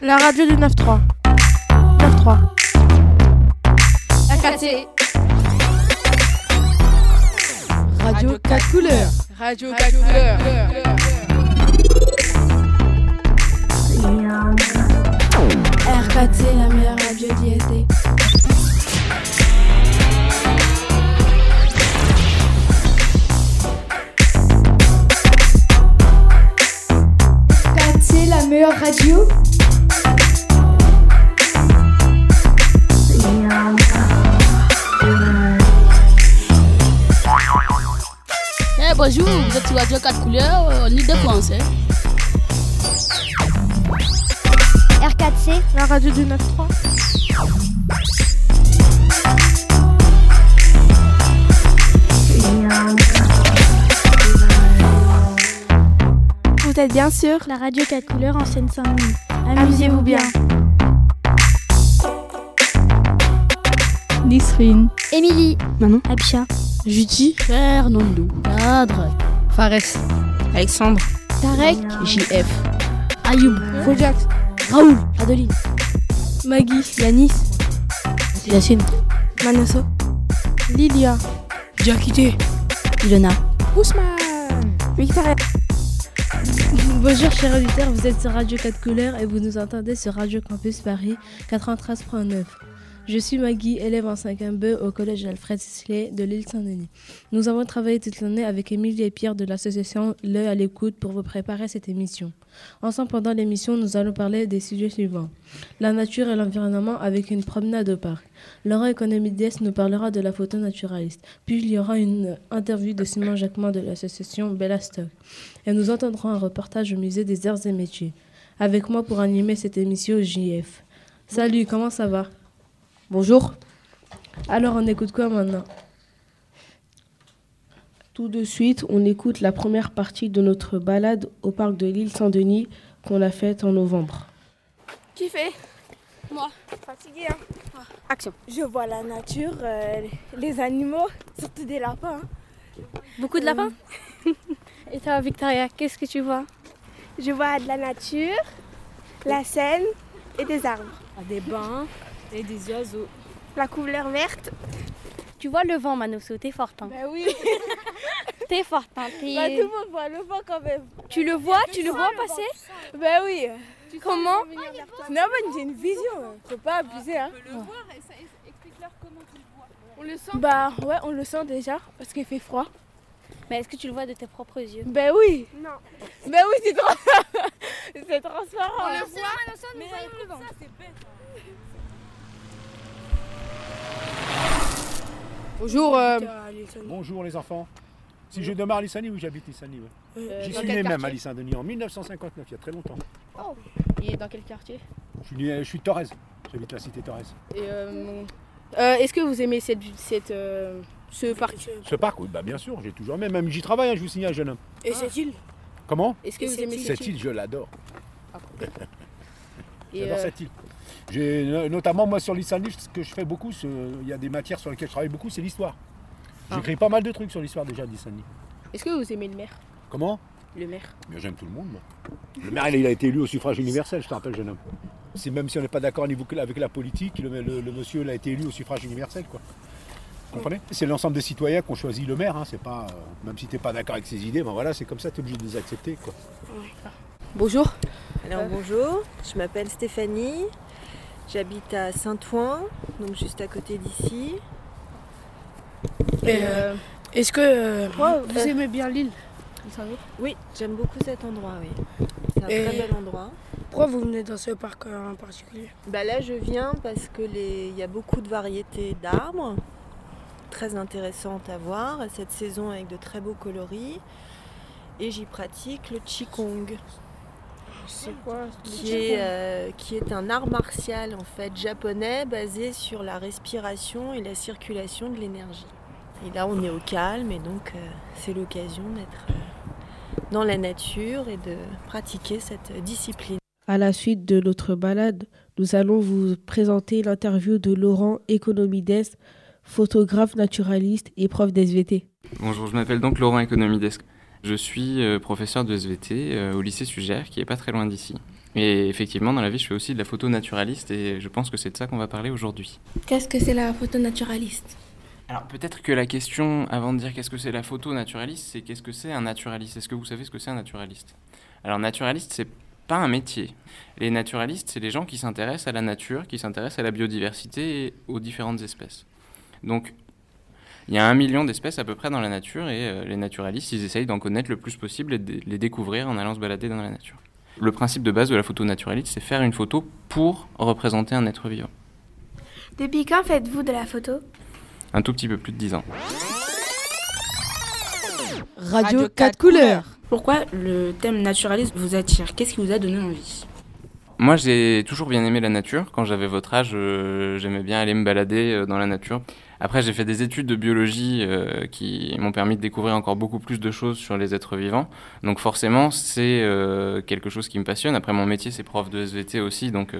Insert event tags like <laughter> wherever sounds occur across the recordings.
La radio du 9-3. 9-3. RKT. Radio 4 couleurs. Radio 4 couleurs. RKT, la meilleure radio d'ISD. RKT, la meilleure radio. Eh bonjour, vous êtes sur Radio 4 couleurs, euh, en Ile-de-France. Hein. R4C, La radio du 9-3. Vous êtes bien sûr la radio 4 couleurs en Seine-Saint-Denis. Amusez-vous bien. Nisrine. Émilie, Manon. Abcha, Judy, Fernando, Cadre, Fares. Alexandre. Tarek, JF, Ayoub, Fojax. Raoul, Adeline, Maggie. Yanis. Yacine, Manasso. Lilia. Diakité. Ilona. Ousmane. Victoria. <laughs> Bonjour chers auditeurs, vous êtes sur Radio 4 couleurs et vous nous entendez sur Radio Campus Paris 93.9. Je suis Maggie, élève en 5e B au collège Alfred Sisley de l'île Saint-Denis. Nous avons travaillé toute l'année avec Émilie et Pierre de l'association L'œil à l'écoute pour vous préparer cette émission. Ensemble, pendant l'émission, nous allons parler des sujets suivants. La nature et l'environnement avec une promenade au parc. Laurent Economides nous parlera de la photo naturaliste. Puis il y aura une interview de Simon Jacquemin de l'association Bella Stock. Et nous entendrons un reportage au musée des arts et métiers. Avec moi pour animer cette émission JF. Salut, comment ça va? Bonjour. Alors on écoute quoi maintenant? Tout de suite, on écoute la première partie de notre balade au parc de l'île Saint-Denis qu'on a faite en novembre. Qui fait Moi. Fatigué, hein Action. Je vois la nature, euh, les animaux, surtout des lapins. beaucoup de lapins? <laughs> Et toi Victoria, qu'est-ce que tu vois? Je vois de la nature, la Seine et des arbres. Des bains et des oiseaux. La couleur verte. Tu vois le vent Manosso, t'es forte. Hein. Ben oui, <laughs> T'es forte. Hein. t'es- bah, tout le monde voit le vent quand même. Tu le vois Tu le vois passer? Ben oui. Comment? Non, mais j'ai une vision, hein. faut pas abuser. Hein. On le sent? Bah ouais, on le sent déjà parce qu'il fait froid. Mais est-ce que tu le vois de tes propres yeux? Ben oui. Non. Ben oui, c'est <laughs> c'est transparent. le voit mais le vent. Bonjour. euh, Bonjour les enfants. Si je demeure à Lissani, oui j'habite Lissani. ouais. Euh, J'y suis né même à Lissani en 1959, il y a très longtemps. Et dans quel quartier Je suis, né- je suis de Torres, j'habite la cité Torres. et, euh, euh, Est-ce que vous aimez cette, cette, euh, ce parc Ce parc, oui, bah bien sûr, j'ai toujours aimé, même j'y travaille, hein, je vous signale jeune homme. Et cette île Comment Est-ce que vous aimez cette, Cette île, je l'adore. <laughs> Et, J'adore euh, cette île. Notamment moi sur Lissani, ce que je fais beaucoup, il y a des matières sur lesquelles je travaille beaucoup, c'est l'histoire. Ah. J'écris pas mal de trucs sur l'histoire déjà de Lissani. Est-ce que vous aimez le maire Comment? Le maire. Mais j'aime tout le monde. moi. Le maire, il a été élu au suffrage universel, je te rappelle, jeune homme. C'est même si on n'est pas d'accord avec la politique, le, le- le monsieur il a été élu au suffrage universel, quoi. Vous comprenez? C'est l'ensemble des citoyens qui ont choisi le maire, hein, c'est pas. euh, même si tu n'es pas d'accord avec ses idées, ben voilà, c'est comme ça, tu es obligé de les accepter, quoi. Bonjour. Alors bonjour, je m'appelle Stéphanie, j'habite à Saint-Ouen, donc juste à côté d'ici. Et, euh, Est-ce que euh, Vous aimez bien l'île Oui, j'aime beaucoup cet endroit, oui. C'est un Et- très bel endroit. pourquoi vous venez dans ce parc euh, en particulier? Bah là, je viens parce que les... il y a beaucoup de variétés d'arbres, très intéressantes à voir, cette saison avec de très beaux coloris. Et j'y pratique le Qigong, C'est quoi qui est, euh, qui est un art martial en fait japonais basé sur la respiration et la circulation de l'énergie. Et là, on est au calme et donc euh, c'est l'occasion d'être euh, dans la nature et de pratiquer cette discipline. À la suite de notre balade, nous allons vous présenter l'interview de Laurent Economides, photographe naturaliste et prof d'SVT. Bonjour, je m'appelle donc Laurent Economides. Je suis euh, professeur de SVT euh, au lycée Sugère, qui est pas très loin d'ici. Et effectivement, dans la vie, je fais aussi de la photo naturaliste et je pense que c'est de ça qu'on va parler aujourd'hui. Qu'est-ce que c'est la photo naturaliste? Alors peut-être que la question, avant de dire qu'est-ce que c'est la photo naturaliste, c'est qu'est-ce que c'est un naturaliste? Est-ce que vous savez ce que c'est un naturaliste? Alors naturaliste, c'est pas un métier. Les naturalistes, c'est les gens qui s'intéressent à la nature, qui s'intéressent à la biodiversité et aux différentes espèces. Donc il y a un million d'espèces à peu près dans la nature et euh, les naturalistes, ils essayent d'en connaître le plus possible et de les découvrir en allant se balader dans la nature. Le principe de base de la photo naturaliste, c'est faire une photo pour représenter un être vivant. Depuis quand faites-vous de la photo? Un tout petit peu plus de 10 ans. Radio 4 couleurs. Pourquoi le thème naturaliste vous attire? Qu'est-ce qui vous a donné envie? Moi, j'ai toujours bien aimé la nature. Quand j'avais votre âge, euh, j'aimais bien aller me balader euh, dans la nature. Après, j'ai fait des études de biologie euh, qui m'ont permis de découvrir encore beaucoup plus de choses sur les êtres vivants. Donc forcément, c'est euh, quelque chose qui me passionne. Après, mon métier, c'est prof de SVT aussi, donc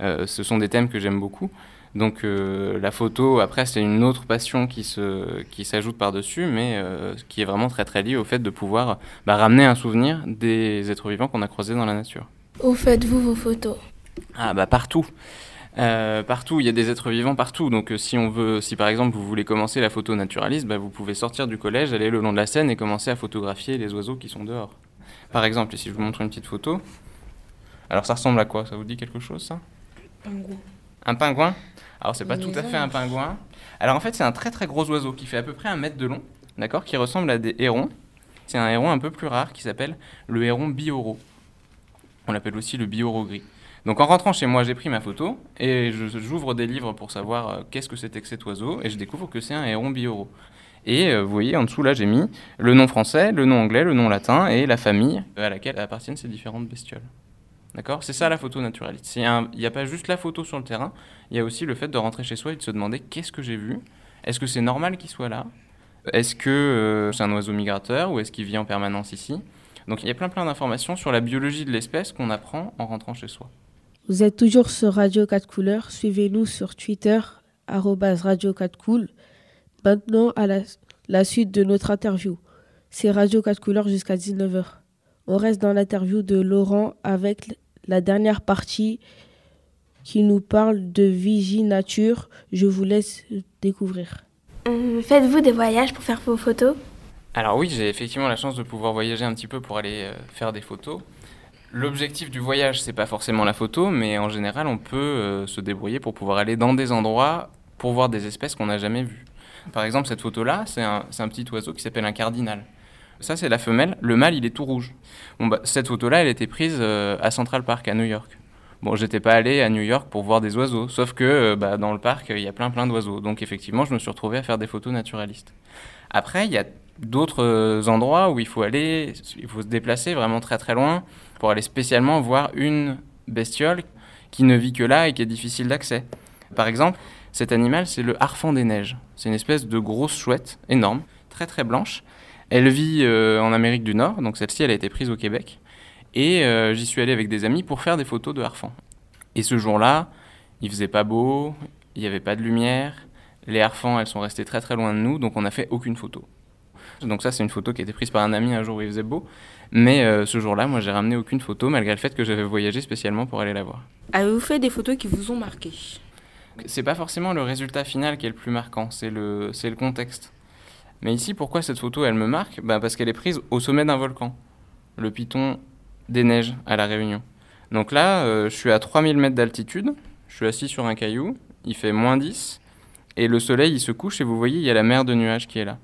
euh, ce sont des thèmes que j'aime beaucoup. Donc la photo, après, c'est une autre passion qui se qui s'ajoute par-dessus, mais qui est vraiment très très liée au fait de pouvoir bah, ramener un souvenir des êtres vivants qu'on a croisés dans la nature. Où faites-vous vos photos? Ah bah partout. Euh, partout, il y a des êtres vivants partout. Donc, euh, si on veut, si par exemple vous voulez commencer la photo naturaliste, bah, vous pouvez sortir du collège, aller le long de la Seine et commencer à photographier les oiseaux qui sont dehors. Par exemple, si je vous montre une petite photo, alors ça ressemble à quoi? Ça vous dit quelque chose, ça? Pingouin. Un pingouin? Alors, c'est pas tout à fait un pingouin. Alors, en fait, c'est un très très gros oiseau qui fait à peu près un mètre de long, d'accord? Qui ressemble à des hérons. C'est un héron un peu plus rare qui s'appelle le héron bioro. On l'appelle aussi le bioro gris. Donc en rentrant chez moi, j'ai pris ma photo et j'ouvre des livres pour savoir euh, qu'est-ce que c'était que cet oiseau et je découvre que c'est un héron bioro. Et euh, vous voyez, en dessous là, j'ai mis le nom français, le nom anglais, le nom latin et la famille à laquelle appartiennent ces différentes bestioles. D'accord? C'est ça la photo naturaliste. Il n'y a pas juste la photo sur le terrain, il y a aussi le fait de rentrer chez soi et de se demander qu'est-ce que j'ai vu? Est-ce que c'est normal qu'il soit là? Est-ce que euh, c'est un oiseau migrateur ou est-ce qu'il vit en permanence ici? Donc il y a plein plein d'informations sur la biologie de l'espèce qu'on apprend en rentrant chez soi. Vous êtes toujours sur Radio 4 couleurs. Suivez-nous sur Twitter, Radio 4 cool. Maintenant, à la, la suite de notre interview. C'est Radio 4 couleurs jusqu'à 19h. On reste dans l'interview de Laurent avec la dernière partie qui nous parle de Vigie Nature. Je vous laisse découvrir. Hum, Faites-vous des voyages pour faire vos photos? Alors oui, j'ai effectivement la chance de pouvoir voyager un petit peu pour aller euh, faire des photos. L'objectif du voyage, c'est pas forcément la photo, mais en général, on peut euh, se débrouiller pour pouvoir aller dans des endroits pour voir des espèces qu'on n'a jamais vues. Par exemple, cette photo-là, c'est un, petit oiseau qui s'appelle un cardinal. Ça, c'est la femelle. Le mâle, il est tout rouge. Bon, bah, cette photo-là, elle était prise euh, à Central Park, à New York. Bon, j'étais pas allé à New York pour voir des oiseaux, sauf que euh, bah, dans le parc, il y a plein plein d'oiseaux. Donc effectivement, je me suis retrouvé à faire des photos naturalistes. Après, il y a d'autres endroits où il faut aller, il faut se déplacer vraiment très très loin pour aller spécialement voir une bestiole qui ne vit que là et qui est difficile d'accès. Par exemple, cet animal, c'est le harfang des neiges. C'est une espèce de grosse chouette énorme, très très blanche. Elle vit euh, en Amérique du Nord, donc celle-ci, elle a été prise au Québec. Et euh, j'y suis allé avec des amis pour faire des photos de harfang. Et ce jour-là, il faisait pas beau, il n'y avait pas de lumière, les harfans, elles sont restées très très loin de nous, donc on n'a fait aucune photo. Donc ça, c'est une photo qui a été prise par un ami un jour où il faisait beau. Mais euh, ce jour-là, moi, j'ai ramené aucune photo, malgré le fait que j'avais voyagé spécialement pour aller la voir. Avez-vous fait des photos qui vous ont marqué? C'est pas forcément le résultat final qui est le plus marquant, c'est le, c'est le contexte. Mais ici, pourquoi cette photo, elle me marque? Bah Parce qu'elle est prise au sommet d'un volcan, le piton des neiges à La Réunion. Donc là, euh, je suis à 3000 mètres d'altitude, je suis assis sur un caillou, il fait moins 10, et le soleil, il se couche, et vous voyez, il y a la mer de nuages qui est là.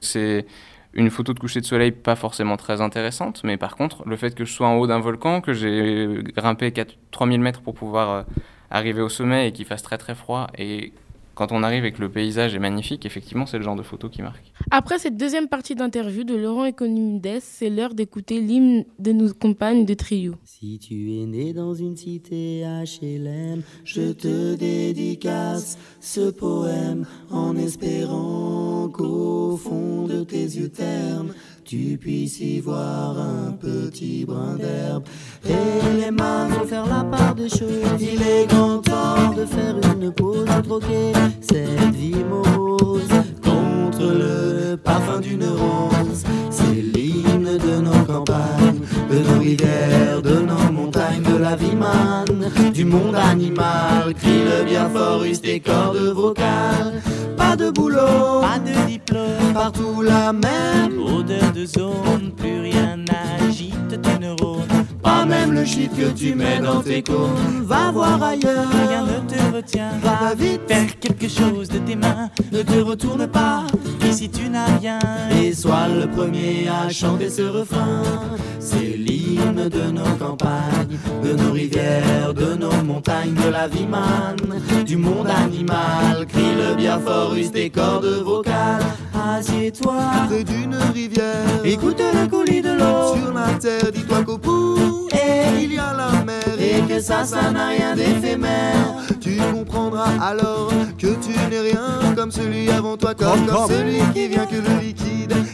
C'est une photo de coucher de soleil pas forcément très intéressante, mais par contre, le fait que je sois en haut d'un volcan, que j'ai grimpé 4, 3000 mètres pour pouvoir euh, arriver au sommet et qu'il fasse très très froid, et quand on arrive et que le paysage est magnifique, effectivement, c'est le genre de photo qui marque. Après cette deuxième partie d'interview de Laurent Economides, c'est l'heure d'écouter l'hymne de nos compagnes de trio. Si tu es né dans une cité HLM, je te dédicace ce poème en espérant qu'au fond de tes yeux ternes, tu puisses y voir un petit brin d'herbe. Et les mains vont faire la part des choses. Il est grand temps de faire une pause, de troquer cette vie morose contre le parfum d'une rose. C'est l'hymne de nos campagnes, de nos rivières, de nos de la vie man, du monde animal. Crie le bien fort, use tes cordes vocales. Pas de boulot, pas de diplôme, partout la même odeur de zone, plus rien n'agite tes neurones. Pas même le shit que tu mets dans tes cônes. Va voir ailleurs, rien ne te retient. Va vite, faire quelque chose de tes mains. Ne te retourne pas, ici tu n'as rien. Et sois le premier à chanter ce refrain. C'est l'hymne de nos campagnes, de nos rivières, de nos montagnes, de la vie man, du monde animal. Crie le bien fort, use tes cordes vocales. Assieds-toi près d'une rivière. Écoute le coulis de l'eau sur la terre. Dis-toi qu'au bout, il y a la mer. Et que ça, ça n'a rien d'éphémère. Tu comprendras alors que tu n'es rien comme celui avant toi, comme, comme celui qui vient que le liquide qui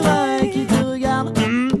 qui te regarde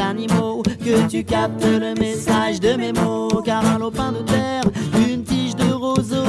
animaux que tu captes le message de mes mots. Car un lopin de terre,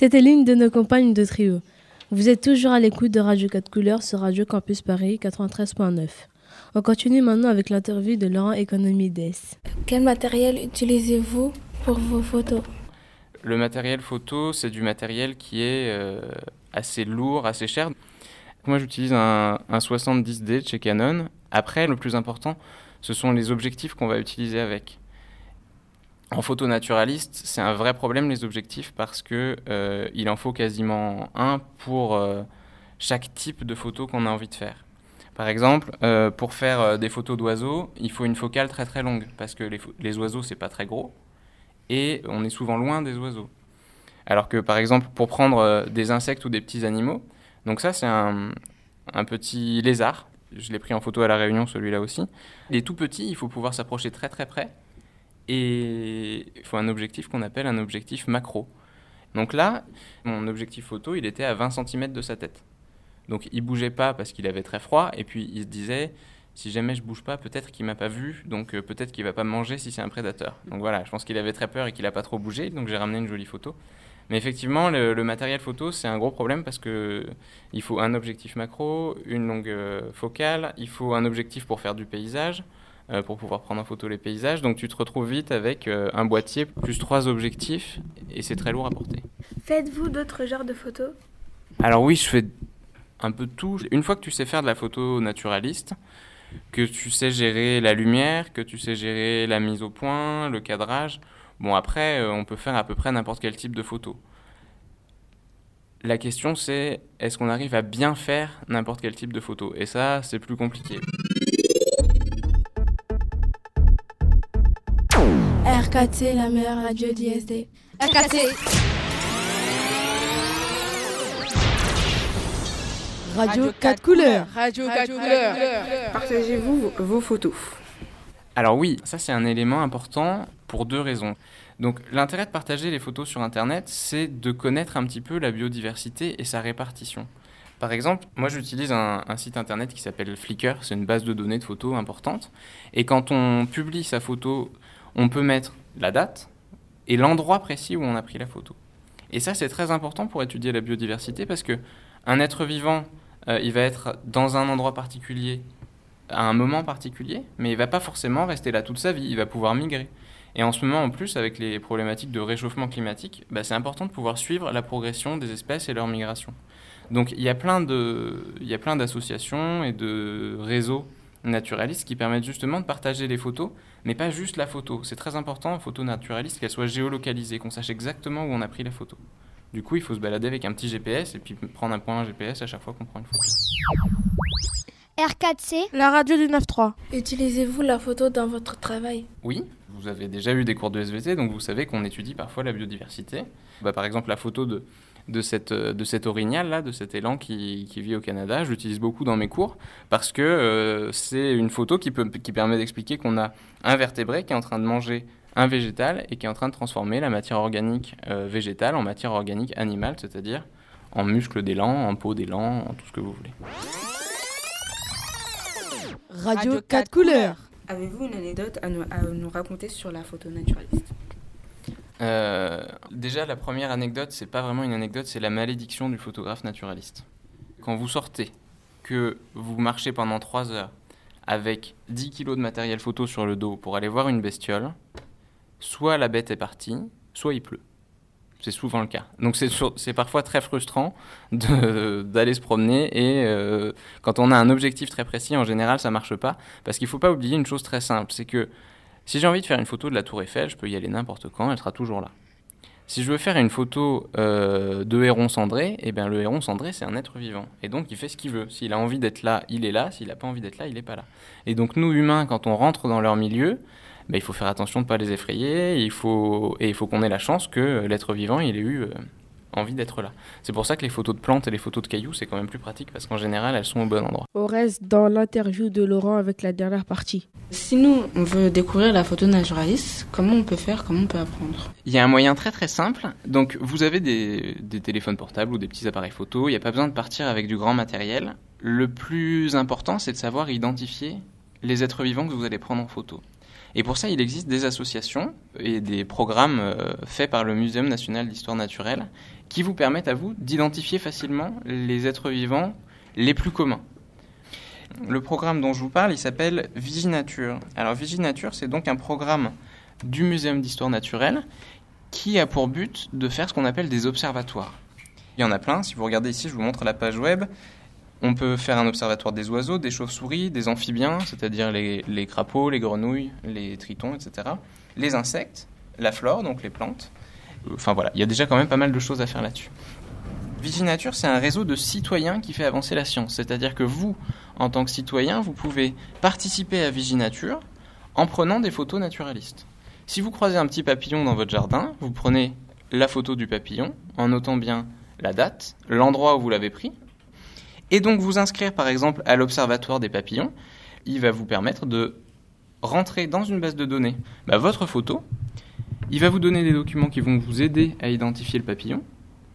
C'était l'une de nos campagnes de trio. Vous êtes toujours à l'écoute de Radio 4 couleurs sur Radio Campus Paris 93.9. On continue maintenant avec l'interview de Laurent Economides. Quel matériel utilisez-vous pour vos photos? Le matériel photo, c'est du matériel qui est euh, assez lourd, assez cher. Moi, j'utilise un, un 70D de chez Canon. Après, le plus important, ce sont les objectifs qu'on va utiliser avec. En photo naturaliste, c'est un vrai problème les objectifs parce que euh, il en faut quasiment un pour euh, chaque type de photo qu'on a envie de faire. Par exemple, euh, pour faire des photos d'oiseaux, il faut une focale très très longue parce que les, les oiseaux c'est pas très gros et on est souvent loin des oiseaux. Alors que par exemple pour prendre des insectes ou des petits animaux, donc ça c'est un, un petit lézard. Je l'ai pris en photo à la Réunion, celui-là aussi. Il est tout petit, il faut pouvoir s'approcher très très près et il faut un objectif qu'on appelle un objectif macro. Donc là, mon objectif photo, il était à 20 cm de sa tête. Donc il bougeait pas parce qu'il avait très froid, et puis il se disait, si jamais je bouge pas, peut-être qu'il m'a pas vu, donc euh, peut-être qu'il va pas me manger si c'est un prédateur. Donc voilà, je pense qu'il avait très peur et qu'il a pas trop bougé, donc j'ai ramené une jolie photo. Mais effectivement, le, matériel photo, c'est un gros problème parce que il faut un objectif macro, une longue euh, focale, il faut un objectif pour faire du paysage, euh, pour pouvoir prendre en photo les paysages. Donc tu te retrouves vite avec euh, un boîtier plus trois objectifs et c'est très lourd à porter. Faites-vous d'autres genres de photos? Alors oui, je fais un peu de tout. Une fois que tu sais faire de la photo naturaliste, que tu sais gérer la lumière, que tu sais gérer la mise au point, le cadrage, bon après euh, on peut faire à peu près n'importe quel type de photo. La question c'est est-ce qu'on arrive à bien faire n'importe quel type de photo? Et ça c'est plus compliqué. RKT, la meilleure radio d'ISD. RKT Radio 4 couleurs. Radio 4 couleurs. Partagez-vous vos photos Alors oui, ça c'est un élément important pour deux raisons. Donc l'intérêt de partager les photos sur Internet, c'est de connaître un petit peu la biodiversité et sa répartition. Par exemple, moi j'utilise un, un, site internet qui s'appelle Flickr, c'est une base de données de photos importante. Et quand on publie sa photo, on peut mettre la date et l'endroit précis où on a pris la photo. Et ça, c'est très important pour étudier la biodiversité parce que un être vivant, euh, il va être dans un endroit particulier à un moment particulier, mais il va pas forcément rester là toute sa vie. Il va pouvoir migrer. Et en ce moment, en plus, avec les problématiques de réchauffement climatique, bah, c'est important de pouvoir suivre la progression des espèces et leur migration. Donc il y a plein de, il y a plein d'associations et de réseaux naturalistes qui permettent justement de partager les photos, mais pas juste la photo. C'est très important, photo naturaliste, qu'elle soit géolocalisée, qu'on sache exactement où on a pris la photo. Du coup, il faut se balader avec un petit GPS et puis prendre un point GPS à chaque fois qu'on prend une photo. R4C, La radio du 9-3. Utilisez-vous la photo dans votre travail? Oui, vous avez déjà eu des cours de SVT, donc vous savez qu'on étudie parfois la biodiversité. Bah, par exemple, la photo de, de, cette, de cet orignal, là, de cet élan qui, qui vit au Canada, je l'utilise beaucoup dans mes cours parce que euh, c'est une photo qui, peut, qui permet d'expliquer qu'on a un vertébré qui est en train de manger un végétal et qui est en train de transformer la matière organique euh, végétale en matière organique animale, c'est-à-dire en muscles d'élan, en peau d'élan, en tout ce que vous voulez. Radio 4 couleurs. Avez-vous une anecdote à nous, à nous raconter sur la photo naturaliste? Euh, déjà, la première anecdote, c'est pas vraiment une anecdote, c'est la malédiction du photographe naturaliste. Quand vous sortez, que vous marchez pendant 3 heures avec 10 kilos de matériel photo sur le dos pour aller voir une bestiole, soit la bête est partie, soit il pleut. C'est souvent le cas. Donc c'est parfois très frustrant d'aller se promener et euh, quand on a un objectif très précis, en général, ça marche pas parce qu'il faut pas oublier une chose très simple, c'est que si j'ai envie de faire une photo de la tour Eiffel, je peux y aller n'importe quand, elle sera toujours là. Si je veux faire une photo euh, de héron cendré, eh bien le héron cendré c'est un être vivant et donc il fait ce qu'il veut. S'il a envie d'être là, il est là. S'il n'a pas envie d'être là, il n'est pas là. Et donc nous humains, quand on rentre dans leur milieu, ben, il faut faire attention de ne pas les effrayer. Et il faut qu'on ait la chance que l'être vivant il ait eu euh, envie d'être là. C'est pour ça que les photos de plantes et les photos de cailloux c'est quand même plus pratique parce qu'en général elles sont au bon endroit. On reste dans l'interview de Laurent avec la dernière partie. Si nous, on veut découvrir la photo naturaliste, comment on peut faire, comment on peut apprendre? Il y a un moyen très très simple. Donc vous avez des, des téléphones portables ou des petits appareils photo. Il n'y a pas besoin de partir avec du grand matériel. Le plus important, c'est de savoir identifier les êtres vivants que vous allez prendre en photo. Et pour ça, il existe des associations et des programmes euh, faits par le Muséum national d'histoire naturelle qui vous permettent à vous d'identifier facilement les êtres vivants les plus communs. Le programme dont je vous parle, il s'appelle Viginature. Alors Viginature, c'est donc un programme du Muséum d'histoire naturelle qui a pour but de faire ce qu'on appelle des observatoires. Il y en a plein, si vous regardez ici, je vous montre la page web. On peut faire un observatoire des oiseaux, des chauves-souris, des amphibiens, c'est-à-dire les, les crapauds, les grenouilles, les tritons, etc. Les insectes, la flore, donc les plantes. Enfin voilà, il y a déjà quand même pas mal de choses à faire là-dessus. Viginature, c'est un réseau de citoyens qui fait avancer la science. C'est-à-dire que vous, en tant que citoyen, vous pouvez participer à Viginature en prenant des photos naturalistes. Si vous croisez un petit papillon dans votre jardin, vous prenez la photo du papillon en notant bien la date, l'endroit où vous l'avez pris, et donc vous inscrire par exemple à l'Observatoire des papillons. Il va vous permettre de rentrer dans une base de données bah, votre photo. Il va vous donner des documents qui vont vous aider à identifier le papillon.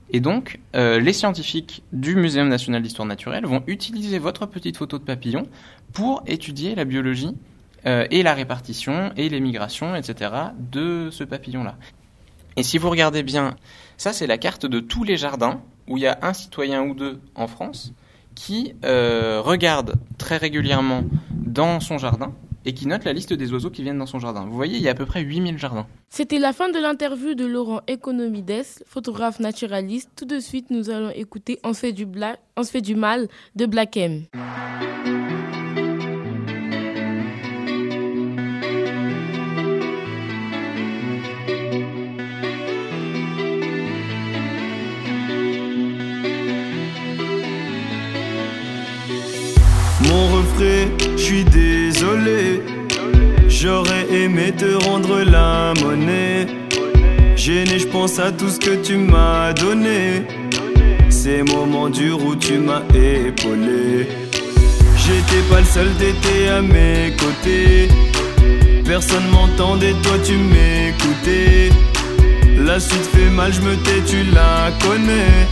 Et donc, euh, les scientifiques du Muséum national d'histoire naturelle vont utiliser votre petite photo de papillon pour étudier la biologie euh, et la répartition et les migrations, etc. de ce papillon-là. Et si vous regardez bien, ça c'est la carte de tous les jardins où il y a un citoyen ou deux en France qui euh, regarde très régulièrement dans son jardin et qui note la liste des oiseaux qui viennent dans son jardin. Vous voyez, il y a à peu près 8000 jardins. C'était la fin de l'interview de Laurent Economides, photographe naturaliste. Tout de suite, nous allons écouter On se fait du, bla- On se fait du mal de Black M. Mon refrain, je suis J'aurais aimé te rendre la monnaie. Gêné, je pense à tout ce que tu m'as donné. Ces moments durs où tu m'as épaulé. J'étais pas le seul, t'étais à mes côtés. Personne m'entendait, toi tu m'écoutais. La suite fait mal, je me tais, tu la connais.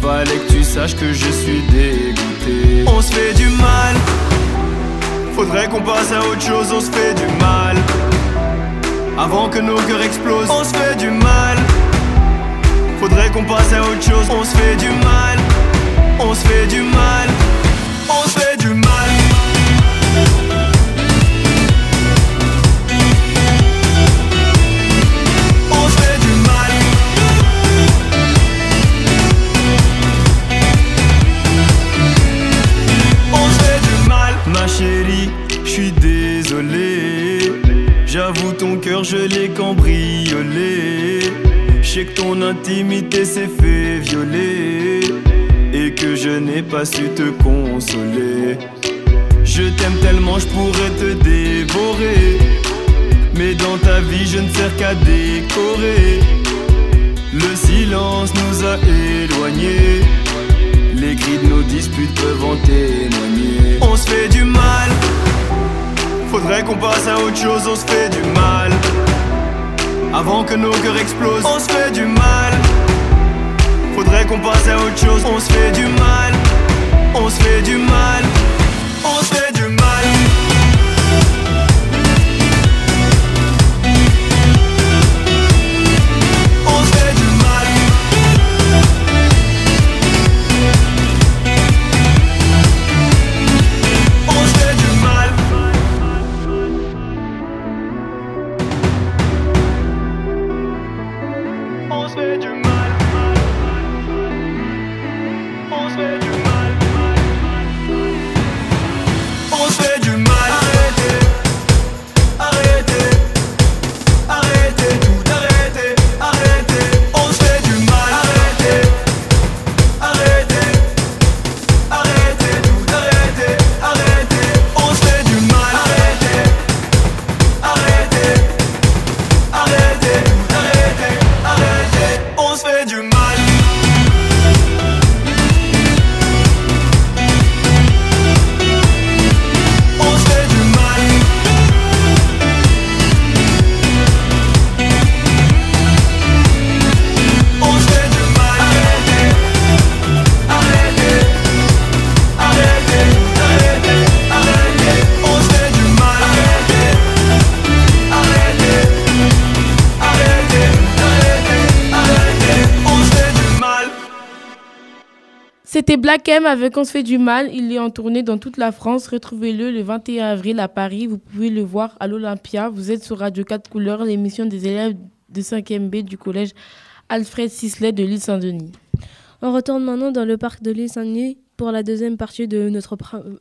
Fallait que tu saches que je suis dégoûté. On se fait du mal. Faudrait qu'on passe à autre chose, on se fait du mal. Avant que nos cœurs explosent, on se fait du mal. Faudrait qu'on passe à autre chose, on se fait du mal. On se fait du mal. Je l'ai cambriolé. Je sais que ton intimité s'est fait violer. Et que je n'ai pas su te consoler. Je t'aime tellement, je pourrais te dévorer. Mais dans ta vie, je ne sers qu'à décorer. Le silence nous a éloignés. Les cris de nos disputes peuvent en témoigner. On se fait du mal. Faudrait qu'on passe à autre chose, on se fait du mal. Avant que nos cœurs explosent, on se fait du mal. Faudrait qu'on passe à autre chose, on se fait du mal. On se fait du mal. On se fait du mal. Avec On se fait du mal. Il est en tournée dans toute la France. Retrouvez-le le 21 avril à Paris. Vous pouvez le voir à l'Olympia. Vous êtes sur Radio 4 Couleurs, l'émission des élèves de 5e B du collège Alfred Sisley de l'île Saint-Denis. On retourne maintenant dans le parc de l'île Saint-Denis pour la deuxième partie de notre,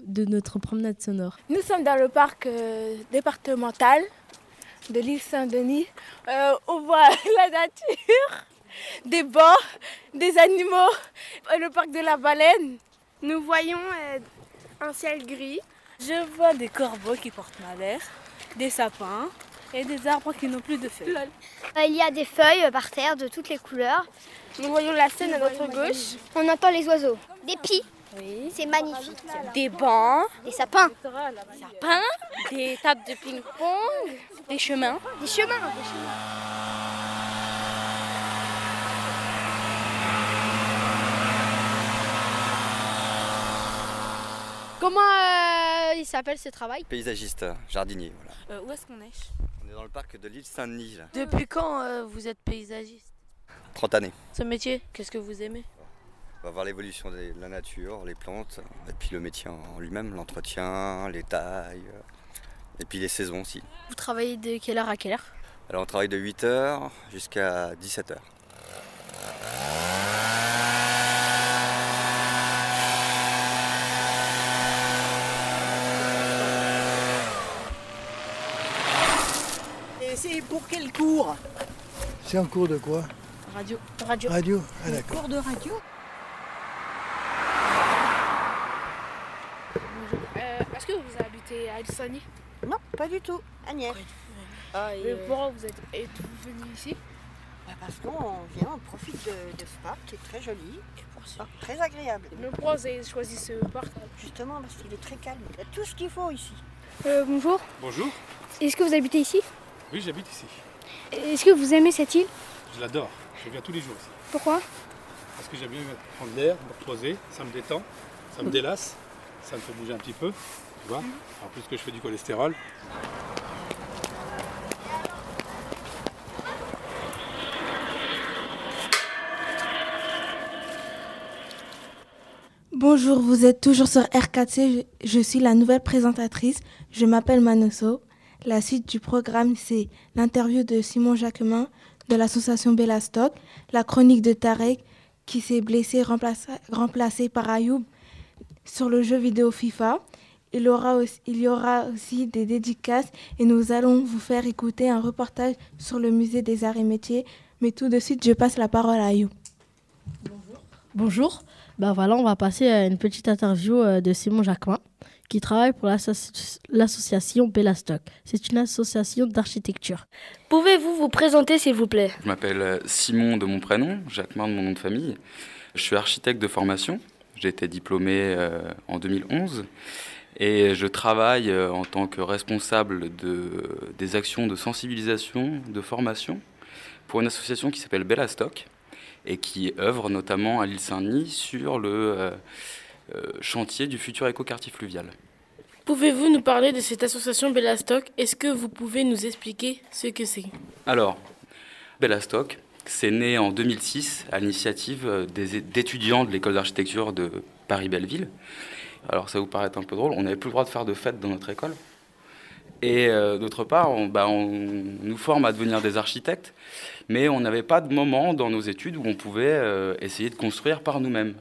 de notre promenade sonore. Nous sommes dans le parc euh, départemental de l'île Saint-Denis. Euh, on voit <laughs> la nature, des bancs, des animaux, euh, le parc de la baleine. Nous voyons euh, un ciel gris. Je vois des corbeaux qui portent malheur, des sapins et des arbres qui n'ont plus de feuilles. Euh, Il y a des feuilles par terre de toutes les couleurs. Nous voyons la Seine à notre gauche. On entend les oiseaux. Des pies. C'est magnifique. Des bancs, Des sapins. sapins, des tables de ping-pong, des chemins. Des chemins. Comment euh, il s'appelle ce travail? Paysagiste, jardinier, voilà. Euh, où est-ce qu'on est? On est dans le parc de l'île Saint-Denis, là. Depuis quand euh, vous êtes paysagiste? 30 années. Ce métier, qu'est-ce que vous aimez? On va voir l'évolution de la nature, les plantes, et puis le métier en lui-même, l'entretien, les tailles, et puis les saisons aussi. Vous travaillez de quelle heure à quelle heure? Alors on travaille de 8h jusqu'à 17h. C'est pour quel cours C'est un cours de quoi Radio. Radio. Radio Ah d'accord. Cours de radio Euh, Est-ce que vous habitez à Elsani Non, pas du tout. Agnès. Ah, Mais pourquoi vous êtes, êtes-vous venu ici Bah, parce qu'on vient, on profite de, de ce parc qui est très joli, Ah, très agréable. Mais pourquoi vous avez choisi ce parc Justement parce qu'il est très calme. Il y a tout ce qu'il faut ici. Euh, bonjour. Bonjour, Est-ce que vous habitez ici? Oui, j'habite ici. Est-ce que vous aimez cette île? Je l'adore. Je viens tous les jours ici. Pourquoi? Parce que j'aime bien prendre l'air, me reposer, ça me détend, ça me délasse, ça me fait bouger un petit peu. Tu vois mhm. En plus que je fais du cholestérol. Bonjour, vous êtes toujours sur R4C, je, je suis la nouvelle présentatrice, je m'appelle Manoso. La suite du programme, c'est l'interview de Simon Jacquemin de l'association Bellastock, la chronique de Tarek qui s'est blessé remplacé, par Ayoub sur le jeu vidéo FIFA. Il, il y aura aussi des dédicaces et nous allons vous faire écouter un reportage sur le musée des arts et métiers. Mais tout de suite, je passe la parole à Ayoub. Bonjour. Ben voilà, on va passer à une petite interview euh, de Simon Jacquemin, qui travaille pour l'association Bellastock. C'est une association d'architecture. Pouvez-vous vous présenter, s'il vous plaît? Je m'appelle euh, Simon de mon prénom, Jacquemin de mon nom de famille. Je suis architecte de formation. J'ai été diplômé euh, en 2011 et je travaille en tant que responsable de, des actions de sensibilisation, de formation pour une association qui s'appelle Bellastock et qui œuvre notamment à l'île Saint-Denis sur le euh, euh, chantier du futur écoquartier fluvial. Pouvez-vous nous parler de cette association Bellastock? Est-ce que vous pouvez nous expliquer ce que c'est? Alors, Bellastock, c'est né en 2006 à l'initiative euh, d'étudiants de l'école d'architecture de Paris-Belleville. Alors ça vous paraît un peu drôle, on n'avait plus le droit de faire de fêtes dans notre école. Et d'autre part, on, bah, on, nous forme à devenir des architectes mais on n'avait pas de moment dans nos études où on pouvait euh, essayer de construire par nous-mêmes.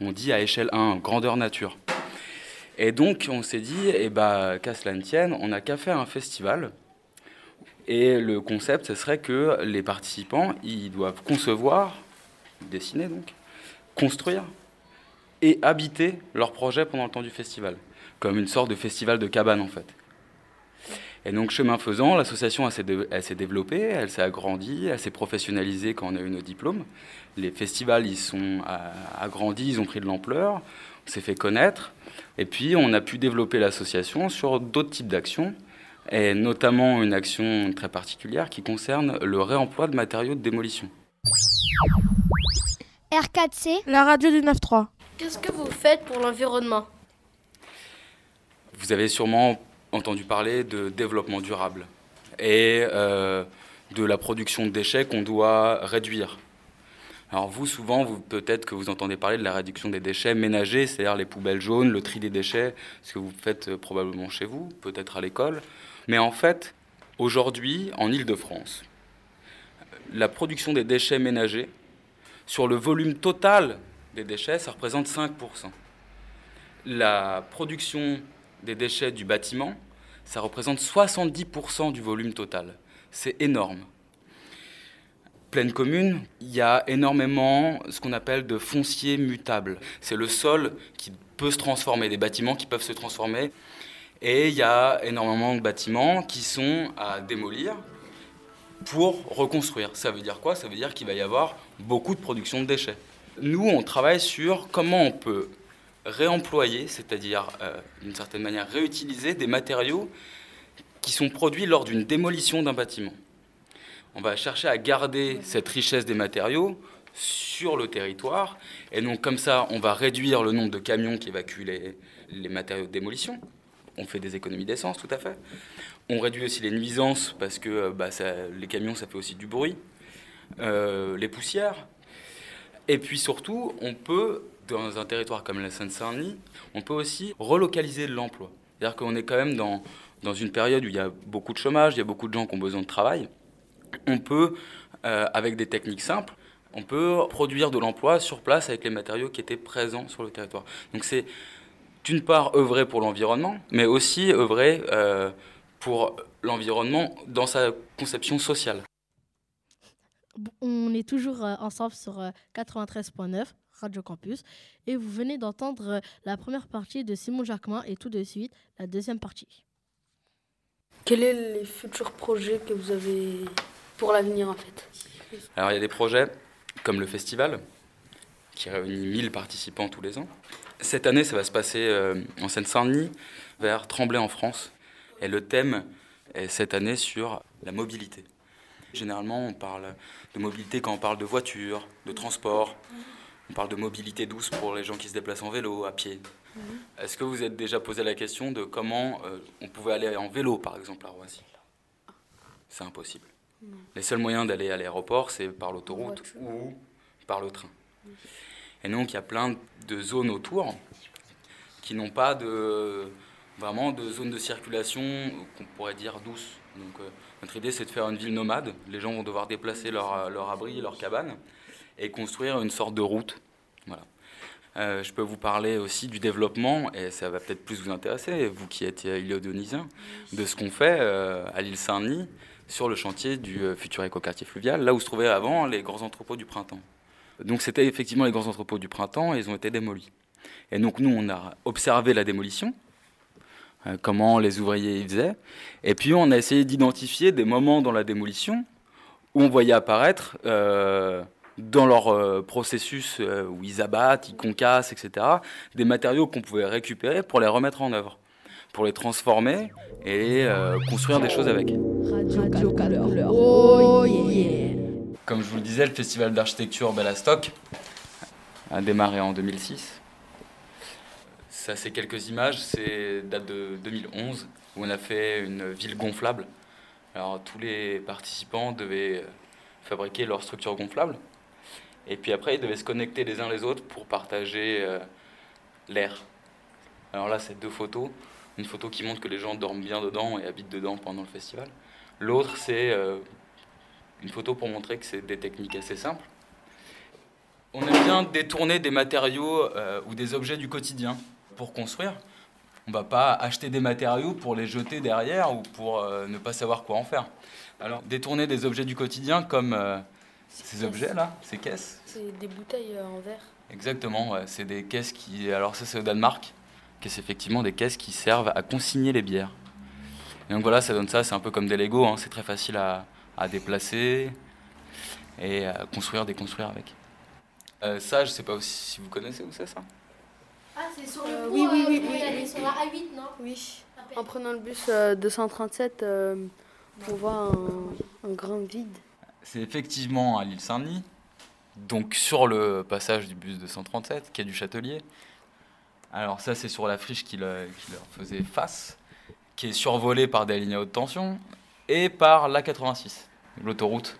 On dit à échelle 1, grandeur nature. Et donc on s'est dit, eh ben, qu'à cela ne tienne, on n'a qu'à faire un festival. Et le concept, ce serait que les participants, ils doivent concevoir, dessiner donc, construire et habiter leur projet pendant le temps du festival, comme une sorte de festival de cabane en fait. Et donc, chemin faisant, l'association s'est développée, elle s'est agrandie, elle s'est professionnalisée quand on a eu nos diplômes. Les festivals, ils sont agrandis, ils ont pris de l'ampleur, on s'est fait connaître. Et puis, on a pu développer l'association sur d'autres types d'actions, et notamment une action très particulière qui concerne le réemploi de matériaux de démolition. R4C, la radio du 9.3. Qu'est-ce que vous faites pour l'environnement? Vous avez sûrement entendu parler de développement durable et euh, de la production de déchets qu'on doit réduire. Alors vous, souvent, vous, peut-être que vous entendez parler de la réduction des déchets ménagers, c'est-à-dire les poubelles jaunes, le tri des déchets, ce que vous faites euh, probablement chez vous, peut-être à l'école. Mais en fait, aujourd'hui, en Ile-de-France, la production des déchets ménagers, sur le volume total des déchets, ça représente 5%. La production des déchets du bâtiment, ça représente 70% du volume total. C'est énorme. Pleine commune, il y a énormément ce qu'on appelle de foncier mutable. C'est le sol qui peut se transformer, des bâtiments qui peuvent se transformer. Et il y a énormément de bâtiments qui sont à démolir pour reconstruire. Ça veut dire quoi? Ça veut dire qu'il va y avoir beaucoup de production de déchets. Nous, on travaille sur comment on peut réemployer, c'est-à-dire euh, d'une certaine manière réutiliser des matériaux qui sont produits lors d'une démolition d'un bâtiment. On va chercher à garder cette richesse des matériaux sur le territoire, et donc comme ça, on va réduire le nombre de camions qui évacuent les, matériaux de démolition. On fait des économies d'essence, tout à fait. On réduit aussi les nuisances, parce que euh, bah, les camions, ça fait aussi du bruit, euh, les poussières. Et puis surtout, on peut dans un territoire comme la Seine-Saint-Denis, on peut aussi relocaliser de l'emploi. C'est-à-dire qu'on est quand même dans, dans une période où il y a beaucoup de chômage, il y a beaucoup de gens qui ont besoin de travail. On peut, euh, avec des techniques simples, on peut produire de l'emploi sur place avec les matériaux qui étaient présents sur le territoire. Donc c'est d'une part œuvrer pour l'environnement, mais aussi œuvrer euh, pour l'environnement dans sa conception sociale. On est toujours euh, ensemble sur 93.9. Radio Campus. Et vous venez d'entendre euh, la première partie de Simon Jacquemin et tout de suite la deuxième partie. Quels sont les futurs projets que vous avez pour l'avenir en fait? Alors il y a des projets comme le festival qui réunit 1000 participants tous les ans. Cette année, ça va se passer euh, en Seine-Saint-Denis, vers Tremblay en France. Et le thème est cette année sur la mobilité. Généralement, on parle de mobilité quand on parle de voiture, de transport, on parle de mobilité douce pour les gens qui se déplacent en vélo, à pied. Mhm. Est-ce que vous êtes déjà posé la question de comment euh, on pouvait aller en vélo, par exemple, à Roissy? C'est impossible. Les seuls moyens d'aller à l'aéroport, c'est par l'autoroute ou par le train. Et donc il y a plein de zones autour qui n'ont pas de, vraiment de zone de circulation qu'on pourrait dire douce. Donc euh, notre idée c'est de faire une ville nomade. Les gens vont devoir déplacer leur, leur abri, leur cabane et construire une sorte de route. Voilà. Euh, je peux vous parler aussi du développement, et ça va peut-être plus vous intéresser, vous qui êtes ilio-dionysien, de ce qu'on fait euh, à l'île Saint-Denis sur le chantier du euh, futur écoquartier fluvial, là où se trouvaient avant les grands entrepôts du printemps. Donc c'était effectivement les grands entrepôts du printemps et ils ont été démolis. Et donc nous, on a observé la démolition, comment les ouvriers y faisaient, et puis on a essayé d'identifier des moments dans la démolition où on voyait apparaître dans leur euh, processus euh, où ils abattent, ils concassent, etc., des matériaux qu'on pouvait récupérer pour les remettre en œuvre, pour les transformer et euh, construire des choses avec. Oh, Comme je vous le disais, le festival d'architecture Bellastock a démarré en 2006. Ça, c'est quelques images, c'est date de 2011 où on a fait une ville gonflable. Alors tous les participants devaient fabriquer leur structure gonflable. Et puis après, ils devaient se connecter les uns les autres pour partager euh, l'air. Alors là, c'est deux photos. Une photo qui montre que les gens dorment bien dedans et habitent dedans pendant le festival. L'autre, c'est euh, une photo pour montrer que c'est des techniques assez simples. On aime bien détourner des matériaux euh, ou des objets du quotidien pour construire. On ne va pas acheter des matériaux pour les jeter derrière ou pour ne pas savoir quoi en faire. Alors, détourner des objets du quotidien comme ces objets-là, ces caisses C'est des bouteilles euh, en verre. Exactement, c'est des caisses qui. Alors, ça, c'est au Danemark, c'est effectivement des caisses qui servent à consigner les bières. Et donc voilà, ça donne ça, c'est un peu comme des Lego, hein, c'est très facile à, à, déplacer et à construire, déconstruire avec. Euh, ça, je sais pas si vous connaissez où c'est ça? Ah, c'est sur le Euh, pont, oui, oui, euh, oui, pour oui, oui, sur la A8, non? Oui. En prenant le bus euh, 237, euh, on voit un, un grand vide. C'est effectivement à l'île Saint-Denis, donc sur le passage du bus 237, quai du Châtelier. Alors ça, c'est sur la friche qui, le- qui leur faisait face, qui est survolée par des lignes à haute tension et par l'A86, l'autoroute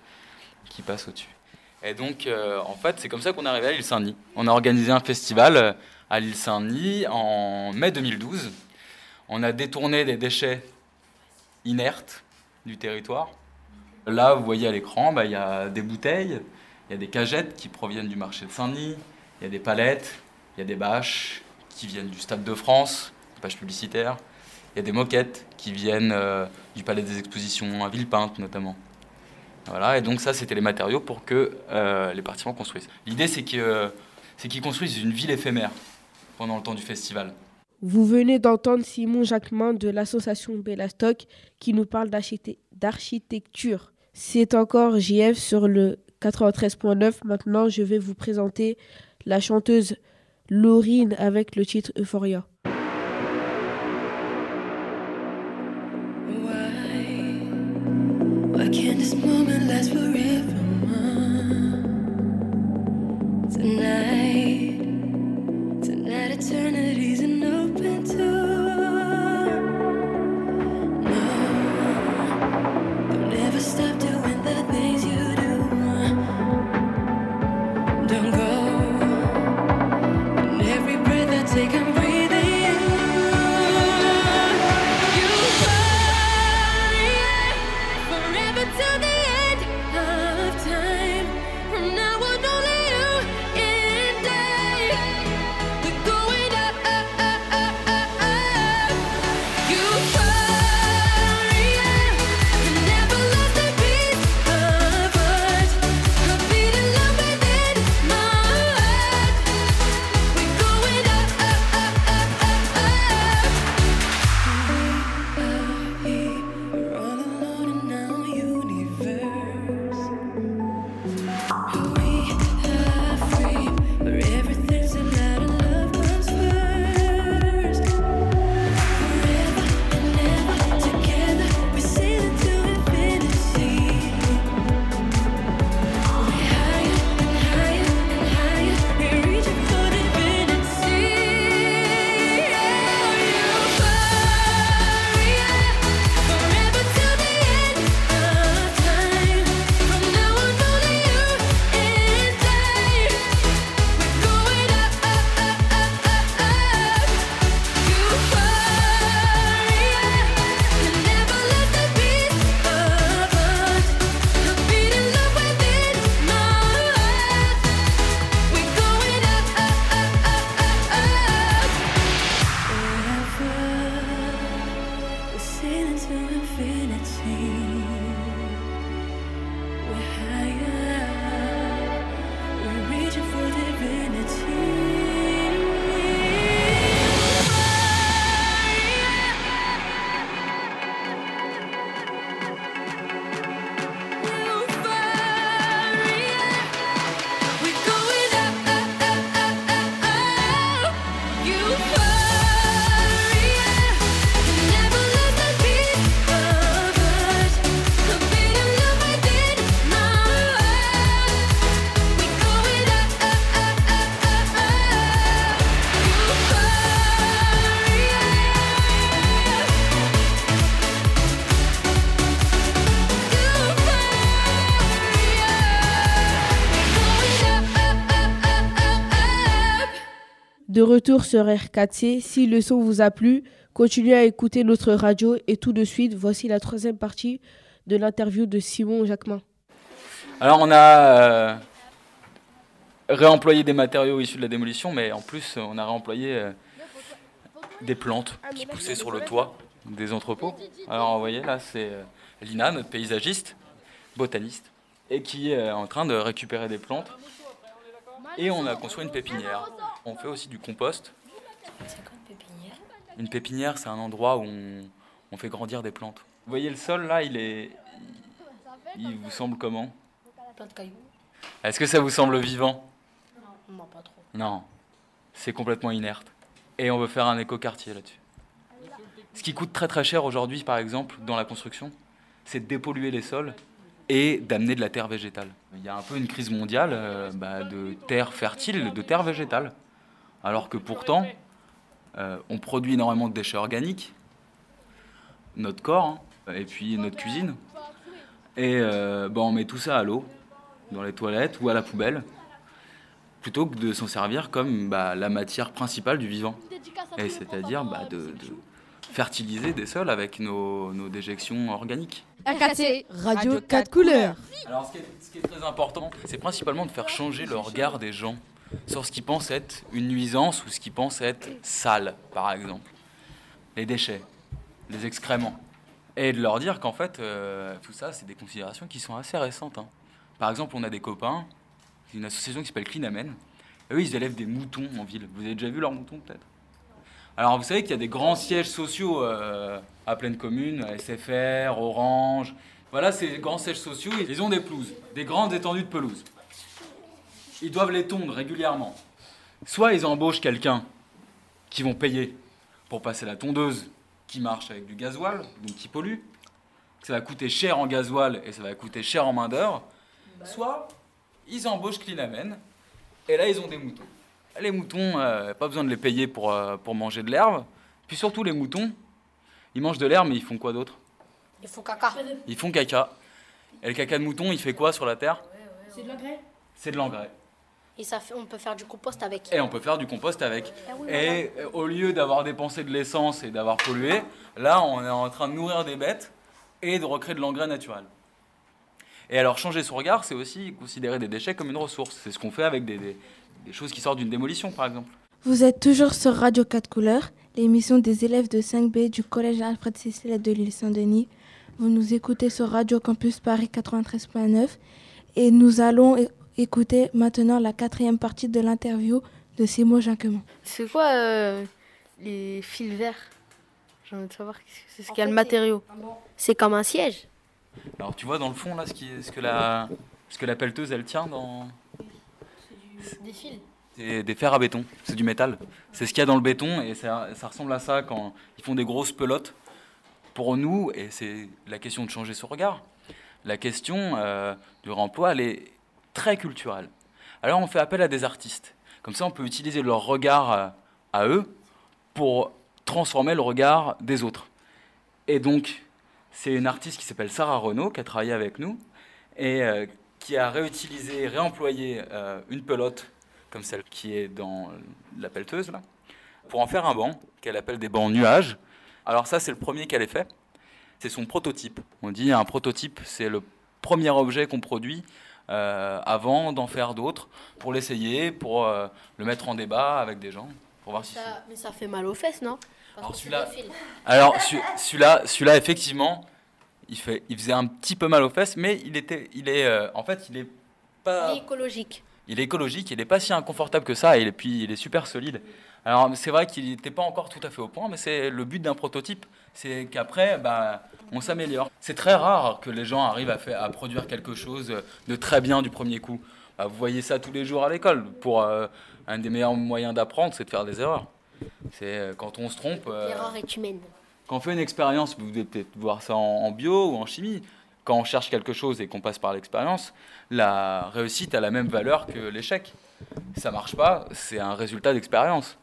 qui passe au-dessus. Et donc, euh, en fait, c'est comme ça qu'on est arrivé à l'île Saint-Denis. On a organisé un festival euh, à l'île Saint-Denis en mai 2012. On a détourné des déchets inertes du territoire. Là, vous voyez à l'écran, bah, il y a des bouteilles, il y a des cagettes qui proviennent du marché de Saint-Denis, il y a des palettes, il y a des bâches qui viennent du Stade de France, des bâches publicitaires, il y a des moquettes qui viennent euh, du Palais des Expositions à Villepinte notamment. Voilà, et donc ça, c'était les matériaux pour que euh, les participants construisent. L'idée, c'est que- c'est qu'ils construisent une ville éphémère pendant le temps du festival. Vous venez d'entendre Simon Jacquemin de l'association Bellastock qui nous parle d'archite- d'architecture. C'est encore JF sur le 93.9. Maintenant, je vais vous présenter la chanteuse Laurine avec le titre Euphoria. Retour sur R4C. Si le son vous a plu, continuez à écouter notre radio et tout de suite, voici la troisième partie de l'interview de Simon Jacquemin. Alors on a euh, réemployé des matériaux issus de la démolition, mais en plus on a réemployé euh, des plantes qui poussaient sur le toit des entrepôts. Alors vous voyez là c'est euh, Lina, notre paysagiste, botaniste, et qui est en train de récupérer des plantes. Et on a construit une pépinière. On fait aussi du compost. Une pépinière, c'est un endroit où on, on fait grandir des plantes. Vous voyez le sol là, il est. Il, il vous semble comment? Plein de cailloux. Est-ce que ça vous semble vivant? Non, pas trop. Non. C'est complètement inerte. Et on veut faire un écoquartier là-dessus. Ce qui coûte très très cher aujourd'hui, par exemple, dans la construction, c'est de dépolluer les sols et d'amener de la terre végétale. Il y a un peu une crise mondiale euh, bah, de terre fertile, de terre végétale. Alors que pourtant, euh, on produit énormément de déchets organiques, notre corps, hein, et puis notre cuisine. Et euh, bah, on met tout ça à l'eau, dans les toilettes ou à la poubelle, plutôt que de s'en servir comme bah, la matière principale du vivant. Et c'est-à-dire de, fertiliser des sols avec nos déjections organiques. R4C, Radio 4 couleurs. Alors, ce qui, est, ce qui est très important, c'est principalement de faire changer le regard des gens sur ce qu'ils pensent être une nuisance ou ce qu'ils pensent être sale, par exemple. Les déchets, les excréments. Et de leur dire qu'en fait, euh, tout ça, c'est des considérations qui sont assez récentes. hein. Par exemple, on a des copains, une association qui s'appelle Clean Amen. Eux, ils élèvent des moutons en ville. Vous avez déjà vu leurs moutons, peut-être? Alors, vous savez qu'il y a des grands sièges sociaux euh, à pleine commune, à SFR, Orange. Voilà, ces grands sièges sociaux, ils ont des pelouses, des grandes étendues de pelouse. Ils doivent les tondre régulièrement. Soit ils embauchent quelqu'un qui vont payer pour passer la tondeuse qui marche avec du gasoil, donc qui pollue. Ça va coûter cher en gasoil et ça va coûter cher en main-d'œuvre. Soit ils embauchent Clinamen et là ils ont des moutons. Les moutons, euh, pas besoin de les payer pour, euh, pour manger de l'herbe. Puis surtout, les moutons, ils mangent de l'herbe, mais ils font quoi d'autre? Il faut caca. Ils font caca. Et le caca de mouton, il fait quoi sur la terre? C'est de l'engrais. C'est de l'engrais. Et ça fait, on peut faire du compost avec. Et on peut faire du compost avec. Ah oui, Et au lieu d'avoir dépensé de l'essence et d'avoir pollué, là, on est en train de nourrir des bêtes et de recréer de l'engrais naturel. Et alors, changer son regard, c'est aussi considérer des déchets comme une ressource. C'est ce qu'on fait avec des, des- des choses qui sortent d'une démolition, par exemple. Vous êtes toujours sur Radio 4 couleurs, l'émission des élèves de 5B du collège Alfred Cécile de l'île Saint-Denis. Vous nous écoutez sur Radio Campus Paris 93.9 et nous allons écouter maintenant la quatrième partie de l'interview de Simon Jacquemin. C'est quoi euh, les fils verts? J'ai envie de savoir c'est ce qu'il y a le matériau. C'est comme un siège. Alors, tu vois dans le fond, là, ce, qui, ce, que, la, ce que la pelleteuse, elle tient dans. Des fils. C'est des fers à béton, c'est du métal. C'est ce qu'il y a dans le béton et ça, ressemble à ça quand ils font des grosses pelotes. Pour nous, et c'est la question de changer son regard, la question euh, du remploi, elle est très culturelle. Alors on fait appel à des artistes. Comme ça, on peut utiliser leur regard euh, à eux pour transformer le regard des autres. Et donc, c'est une artiste qui s'appelle Sarah Renaud, qui a travaillé avec nous, et euh, qui a réutilisé, réemployé euh, une pelote, comme celle qui est dans la pelleteuse, là, pour en faire un banc, qu'elle appelle des bancs nuages. Alors ça, c'est le premier qu'elle ait fait. C'est son prototype. On dit un prototype, c'est le premier objet qu'on produit euh, avant d'en faire d'autres, pour l'essayer, pour euh, le mettre en débat avec des gens, pour voir si... Ça- mais ça fait mal aux fesses, non? Parce Alors celui-là- celui- celui-là, celui-là effectivement, il, fait, il faisait un petit peu mal aux fesses, mais il était, il est, euh, en fait, il est pas, Il est écologique. il est écologique, il n'est pas si inconfortable que ça, et puis il est super solide. Alors c'est vrai qu'il n'était pas encore tout à fait au point, mais c'est le but d'un prototype, c'est qu'après, bah, on s'améliore. C'est très rare que les gens arrivent à, faire, à produire quelque chose de très bien du premier coup. Bah, vous voyez ça tous les jours à l'école. Pour euh, un des meilleurs moyens d'apprendre, c'est de faire des erreurs. C'est euh, quand on se trompe. L'erreur est humaine. Quand on fait une expérience, vous devez peut-être voir ça en, en bio ou en chimie, quand on cherche quelque chose et qu'on passe par l'expérience, la réussite a la même valeur que l'échec. Ça marche pas, c'est un résultat d'expérience.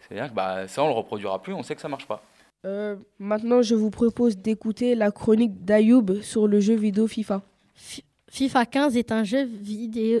C'est-à-dire que bah, ça, on le reproduira plus, on sait que ça marche pas. Euh, maintenant, je vous propose d'écouter la chronique d'Ayoub sur le jeu vidéo FIFA. FIFA 15 est un jeu vidéo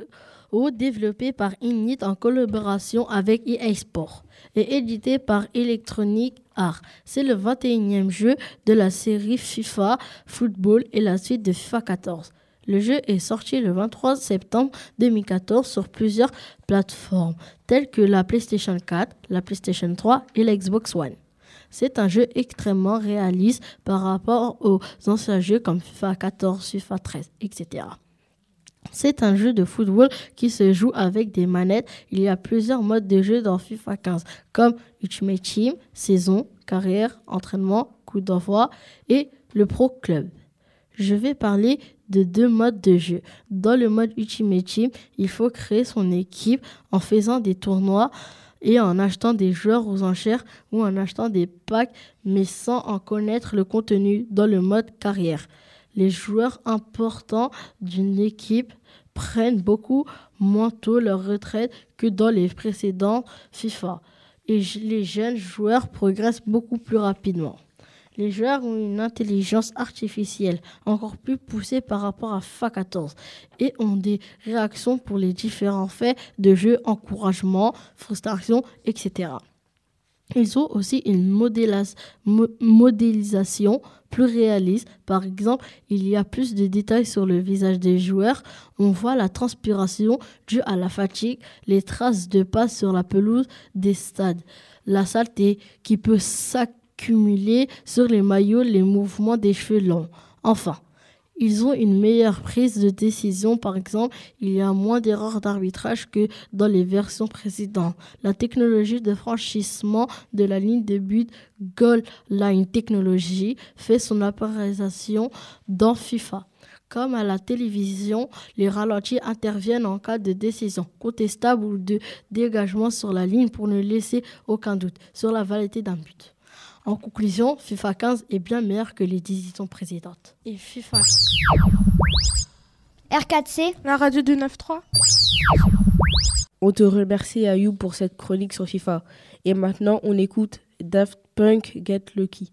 ou développé par Init en collaboration avec EA Sport et édité par Electronic Arts. C'est le 21e jeu de la série FIFA Football et la suite de FIFA 14. Le jeu est sorti le 23 septembre 2014 sur plusieurs plateformes telles que la PlayStation 4, la PlayStation 3 et la Xbox One. C'est un jeu extrêmement réaliste par rapport aux anciens jeux comme FIFA 14, FIFA 13, etc. C'est un jeu de football qui se joue avec des manettes. Il y a plusieurs modes de jeu dans FIFA 15, comme Ultimate Team, saison, carrière, entraînement, coup d'envoi et le Pro Club. Je vais parler de deux modes de jeu. Dans le mode Ultimate Team, il faut créer son équipe en faisant des tournois et en achetant des joueurs aux enchères ou en achetant des packs, mais sans en connaître le contenu dans le mode carrière. Les joueurs importants d'une équipe prennent beaucoup moins tôt leur retraite que dans les précédents FIFA. Et les jeunes joueurs progressent beaucoup plus rapidement. Les joueurs ont une intelligence artificielle encore plus poussée par rapport à FIFA 14 et ont des réactions pour les différents faits de jeu, encouragement, frustration, etc. Ils ont aussi une modélisation plus réaliste. Par exemple, il y a plus de détails sur le visage des joueurs. On voit la transpiration due à la fatigue, les traces de pas sur la pelouse des stades, la saleté qui peut s'accumuler sur les maillots, les mouvements des cheveux longs. Enfin, ils ont une meilleure prise de décision. Par exemple, il y a moins d'erreurs d'arbitrage que dans les versions précédentes. La technologie de franchissement de la ligne de but Goal Line Technology fait son apparition dans FIFA. Comme à la télévision, les ralentis interviennent en cas de décision contestable ou de dégagement sur la ligne pour ne laisser aucun doute sur la validité d'un but. En conclusion, FIFA 15 est bien meilleur que les éditions précédentes. Et FIFA R4C, la radio du 9.3. On te remercie Ayoub pour cette chronique sur FIFA. Et maintenant, on écoute Daft Punk Get Lucky.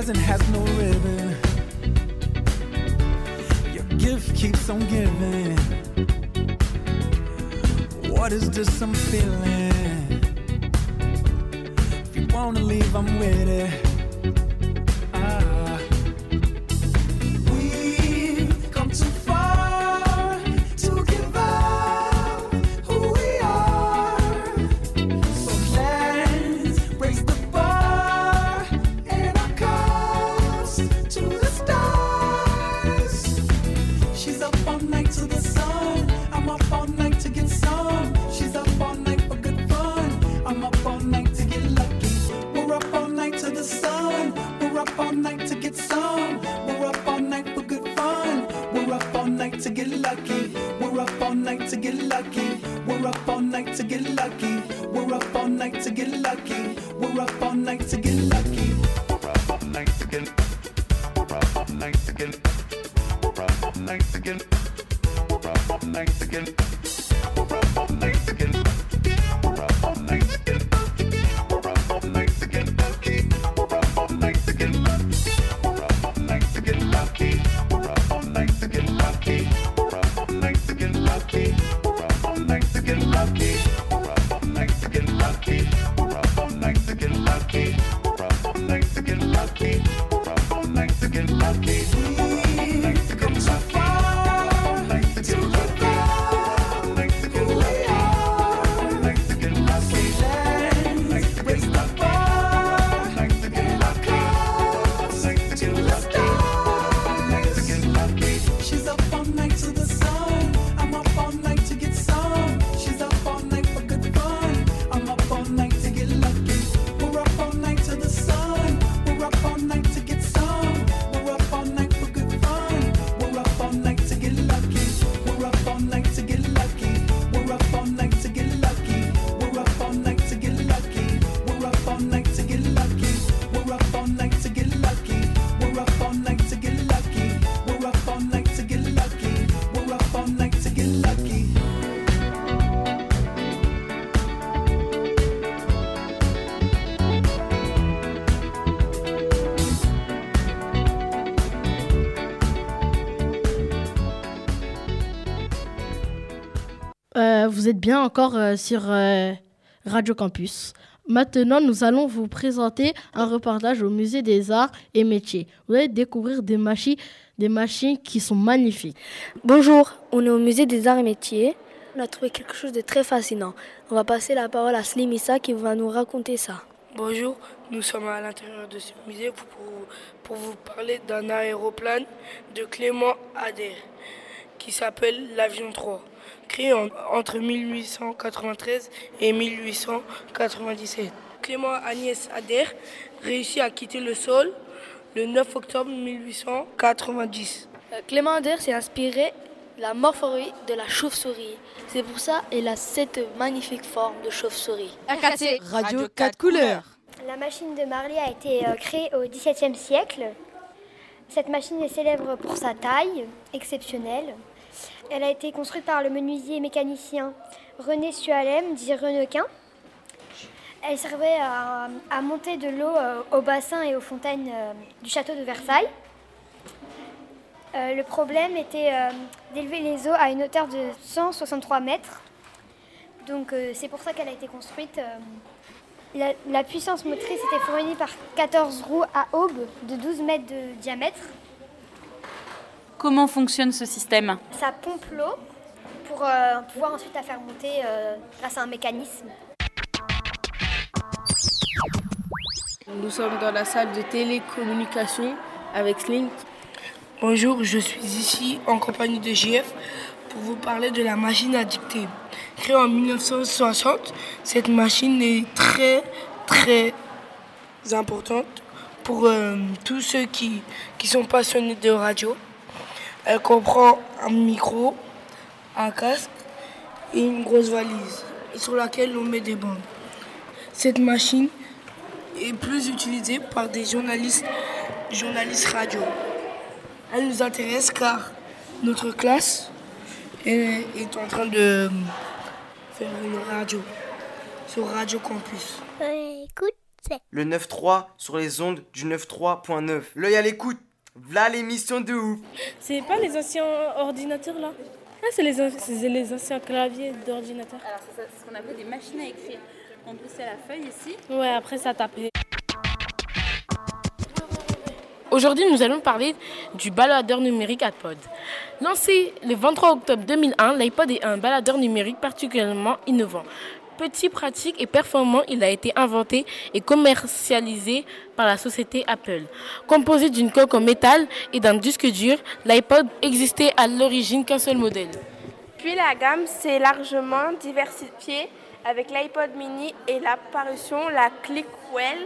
Present has no ribbon. Your gift keeps on giving. What is this I'm feeling? If you wanna leave, I'm with it. Vous êtes bien encore euh, sur euh, Radio Campus. Maintenant, nous allons vous présenter un reportage au Musée des Arts et Métiers. Vous allez découvrir des machines, des machines qui sont magnifiques. Bonjour, on est au musée des arts et métiers. On a trouvé quelque chose de très fascinant. On va passer la parole à Slimissa qui va nous raconter ça. Bonjour, nous sommes à l'intérieur de ce musée pour, pour- pour vous parler d'un aéroplane de Clément Ader qui s'appelle l'Avion 3, créé en- entre 1893 et 1897. Clément Agnès Ader réussit à quitter le sol le 9 octobre 1890. Euh, Clément Ader s'est inspiré de la morphologie de la chauve-souris. C'est pour ça qu'il a cette magnifique forme de chauve-souris. Radio 4 couleurs. La machine de Marly a été euh, créée au XVIIe siècle. Cette machine est célèbre pour sa taille exceptionnelle. Elle a été construite par le menuisier et mécanicien René Sualem, dit Renequin. Elle servait à, monter de l'eau euh, au bassin et aux fontaines euh, du château de Versailles. Euh, le problème était d'élever les eaux à une hauteur de 163 mètres. Donc c'est pour ça qu'elle a été construite. la, la puissance motrice était fournie par 14 roues à aube de 12 mètres de diamètre. Comment fonctionne ce système Ça pompe l'eau pour euh, pouvoir ensuite la faire monter euh, grâce à un mécanisme. Nous sommes dans la salle de télécommunication avec Slink. Bonjour, je suis ici en compagnie de JF pour vous parler de la machine à dicter. Créée en 1960, cette machine est très très importante pour euh, tous ceux qui, qui sont passionnés de radio. Elle comprend un micro, un casque et une grosse valise sur laquelle on met des bandes. Cette machine est plus utilisée par des journalistes, journalistes radio. Elle nous intéresse car notre classe est, est en train de faire une radio sur Radio Campus. écoute, c'est. Le 9.3 sur les ondes du 9.3.9. L'œil à l'écoute. V'là l'émission de ouf. C'est pas les anciens ordinateurs là Ah, c'est les, anciens claviers d'ordinateur. Alors, c'est ça- c'est ce qu'on appelle des machines à écrire. On poussait la feuille ici. Ouais, après ça tapait. Aujourd'hui, nous allons parler du baladeur numérique iPod. Lancé le 23 octobre 2001, l'iPod est un baladeur numérique particulièrement innovant. Petit, pratique et performant, il a été inventé et commercialisé par la société Apple. Composé d'une coque en métal et d'un disque dur, l'iPod existait à l'origine qu'un seul modèle. Puis la gamme s'est largement diversifiée avec l'iPod mini et l'apparition la Clickwell.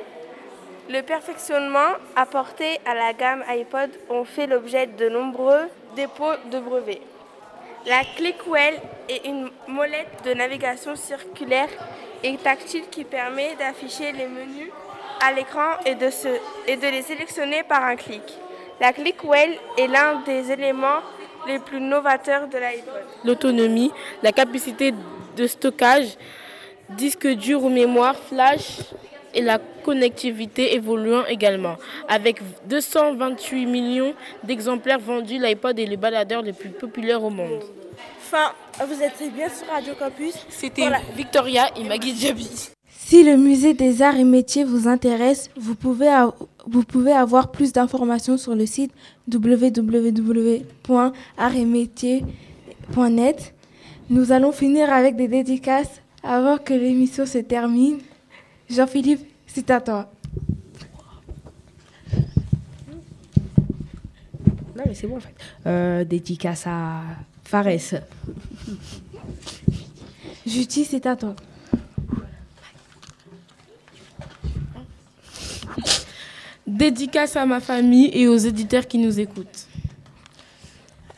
Le perfectionnement apporté à la gamme iPod ont fait l'objet de nombreux dépôts de brevets. La Clickwell est une molette de navigation circulaire et tactile qui permet d'afficher les menus à l'écran et, de les sélectionner par un clic. La Clickwell est l'un des éléments les plus novateurs de l'iPod. l'autonomie, la capacité de stockage, disque dur ou mémoire, flash et la connectivité évoluant également. Avec 228 millions d'exemplaires vendus, l'iPod est le baladeur le plus populaire au monde. fin. Vous êtes bien sur Radio Campus. C'était Voilà. Victoria et Maggie Djabi. Si le musée des arts et métiers vous intéresse, vous pouvez, vous pouvez avoir plus d'informations sur le site www.artsetmétiers.net. Nous allons finir avec des dédicaces avant que l'émission se termine. Jean-Philippe, c'est à toi. Non, mais c'est bon en fait. Euh, dédicace à Fares. Juti, c'est à toi. Dédicace à ma famille et aux éditeurs qui nous écoutent.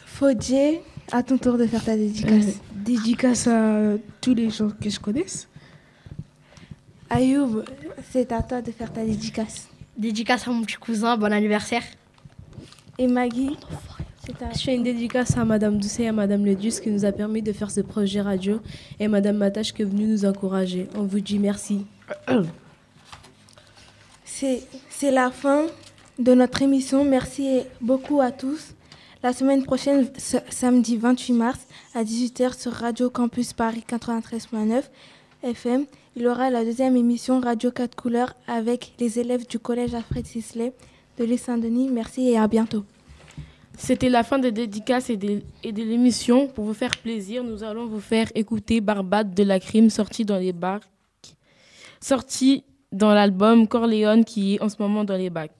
Fodje, à ton tour de faire ta dédicace. dédicace à tous les gens que je connaisse. Ayoub, c'est à toi de faire ta dédicace. Dédicace à mon petit cousin, bon anniversaire. Et Maggie, à Je fais une dédicace à Madame Doucet et à Madame Ledus qui nous a permis de faire ce projet radio et Madame Matache qui est venue nous encourager. On vous dit merci. C'est c'est la fin de notre émission. Merci beaucoup à tous. La semaine prochaine, samedi 28 mars à 18h sur Radio Campus Paris 93.9 FM, il aura la deuxième émission Radio 4 couleurs avec les élèves du collège Alfred Sisley de l'île Saint-Denis. Merci et à bientôt. C'était la fin des dédicaces et de, et de l'émission. Pour vous faire plaisir, nous allons vous faire écouter Barbade de la crime sortie dans les bacs. Sortie dans l'album Corleone qui est en ce moment dans les bacs.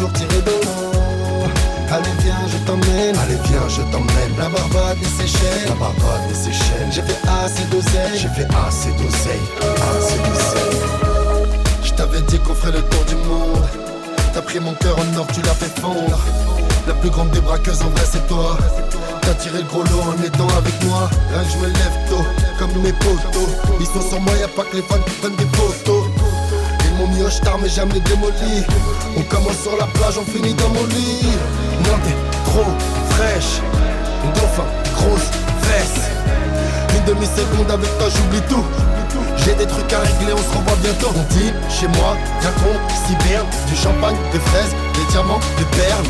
Toujours tirer de l'eau Allez viens je t'emmène. Allez viens je t'emmène. La Barbade des Seychelles. La Barbade des Seychelles. J'ai fait assez d'oseille. J'ai fait assez d'oseille. Assez d'oseille. Je t'avais dit qu'on ferait le tour du monde. T'as pris mon cœur en or tu l'as fait fondre. La plus grande des braqueuses en vrai c'est toi. T'as tiré le gros lot en étant avec moi. Rien que je me lève tôt, comme mes potos. Ils sont sur moi, y'a pas que les fans qui prennent des photos Au star mais jamais démoli. On commence sur la plage, on finit dans mon lit. Non t'es trop fraîche Dauphin, grosse fesse Une demi-seconde avec toi j'oublie tout. J'ai des trucs à régler, on se revoit bientôt. On dit chez moi, viens qu'on s'hiberne Du champagne, des fraises, des diamants, des perles.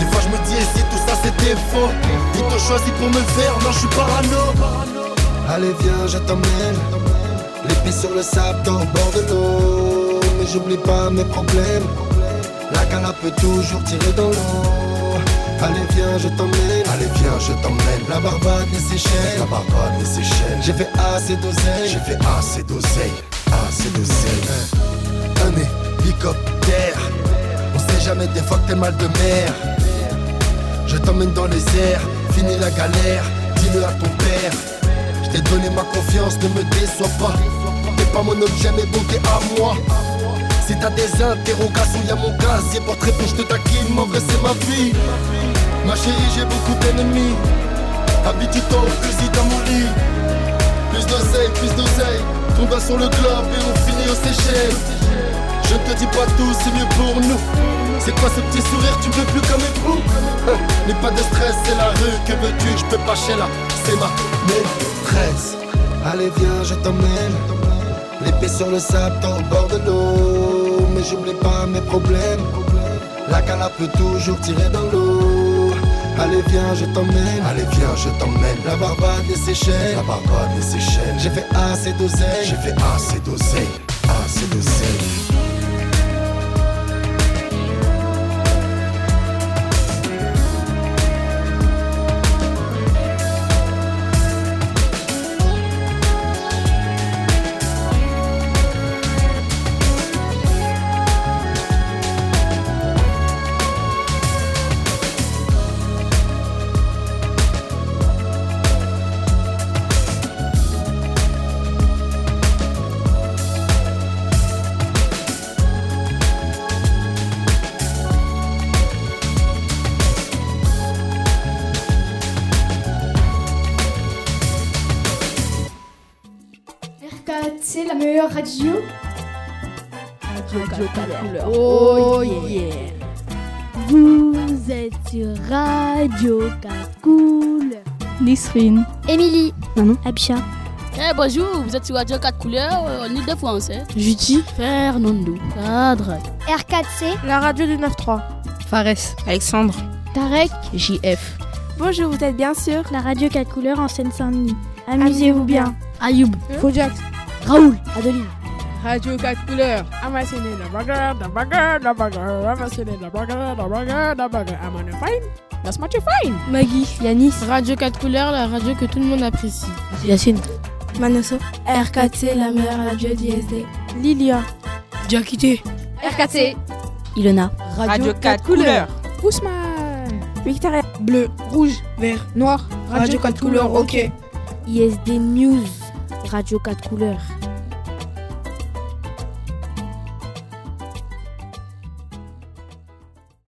Des fois je me dis et si tout ça c'était faux? Ils t'ont choisi pour me faire, non je suis parano. Allez viens je t'emmène. Les pieds sur le sable au bord de l'eau Mais j'oublie pas mes problèmes. La cala peut toujours tirer dans l'eau. Allez viens je t'emmène. Allez viens je t'emmène. La Barbade des Seychelles La Barbade Seychelles J'ai fait assez d'oseille. J'ai fait assez d'oseille. Assez d'oseille. Un hélicoptère. On sait jamais des fois que t'es mal de mer. Je t'emmène dans les airs, fini la galère, dis-le à ton père. Je t'ai donné ma confiance, ne me déçois pas. T'es pas mon objet, mais bon, t'es à moi. Si t'as des interrogations, y'a mon casier pour te répondre, je te taquine, mon vrai c'est ma vie. Ma chérie, j'ai beaucoup d'ennemis. Habitue-toi au fusil dans mon lit. Plus d'oseille, plus d'oseille. Ton sur le globe et on finit aux Seychelles. Je te dis pas tout, c'est mieux pour nous. C'est quoi ce petit sourire, tu veux plus comme époux Hein, N'aie pas de stress, c'est la rue, que veux-tu? Je peux pas chez là, c'est ma maîtresse Allez viens, je t'emmène L'épée sur le sable, au bord de l'eau Mais j'oublie pas mes problèmes. La cala peut toujours tirer dans l'eau. Allez viens, je t'emmène. Allez viens, je t'emmène. La Barbade des Seychelles La Barbade des Seychelles J'ai fait assez d'oseille. J'ai fait assez d'oseille. Assez d'oseille Nisrine. Émilie. Manon. Abisha. Eh bonjour, vous êtes sur Radio 4 couleurs euh, en Ile-de-France. Hein? Judy. Fernando. Cadre. R4C. La radio du 9-3. Fares. Alexandre. Tarek. JF. Bonjour, vous êtes bien sûr La radio 4 couleurs en Seine-Saint-Denis. Amusez-vous bien. Ayoub. Fojax. Raoul. Adeline. Radio 4 couleurs. Amassez la bagarre, la bagarre, la bagarre. Amassez la bagarre, la bagarre, la bagarre. Fine. Much fine. Maggie. Yanis. Radio 4 couleurs, la radio que tout le monde apprécie. Yacine. Manoso. R4C, la meilleure radio d'ISD. Lilia. Diakité. R4C. Ilona. Radio 4 couleurs. Ousmane. Victoria. Bleu, rouge, vert, noir. Radio 4 couleurs, ok. ISD News. Radio 4 couleurs.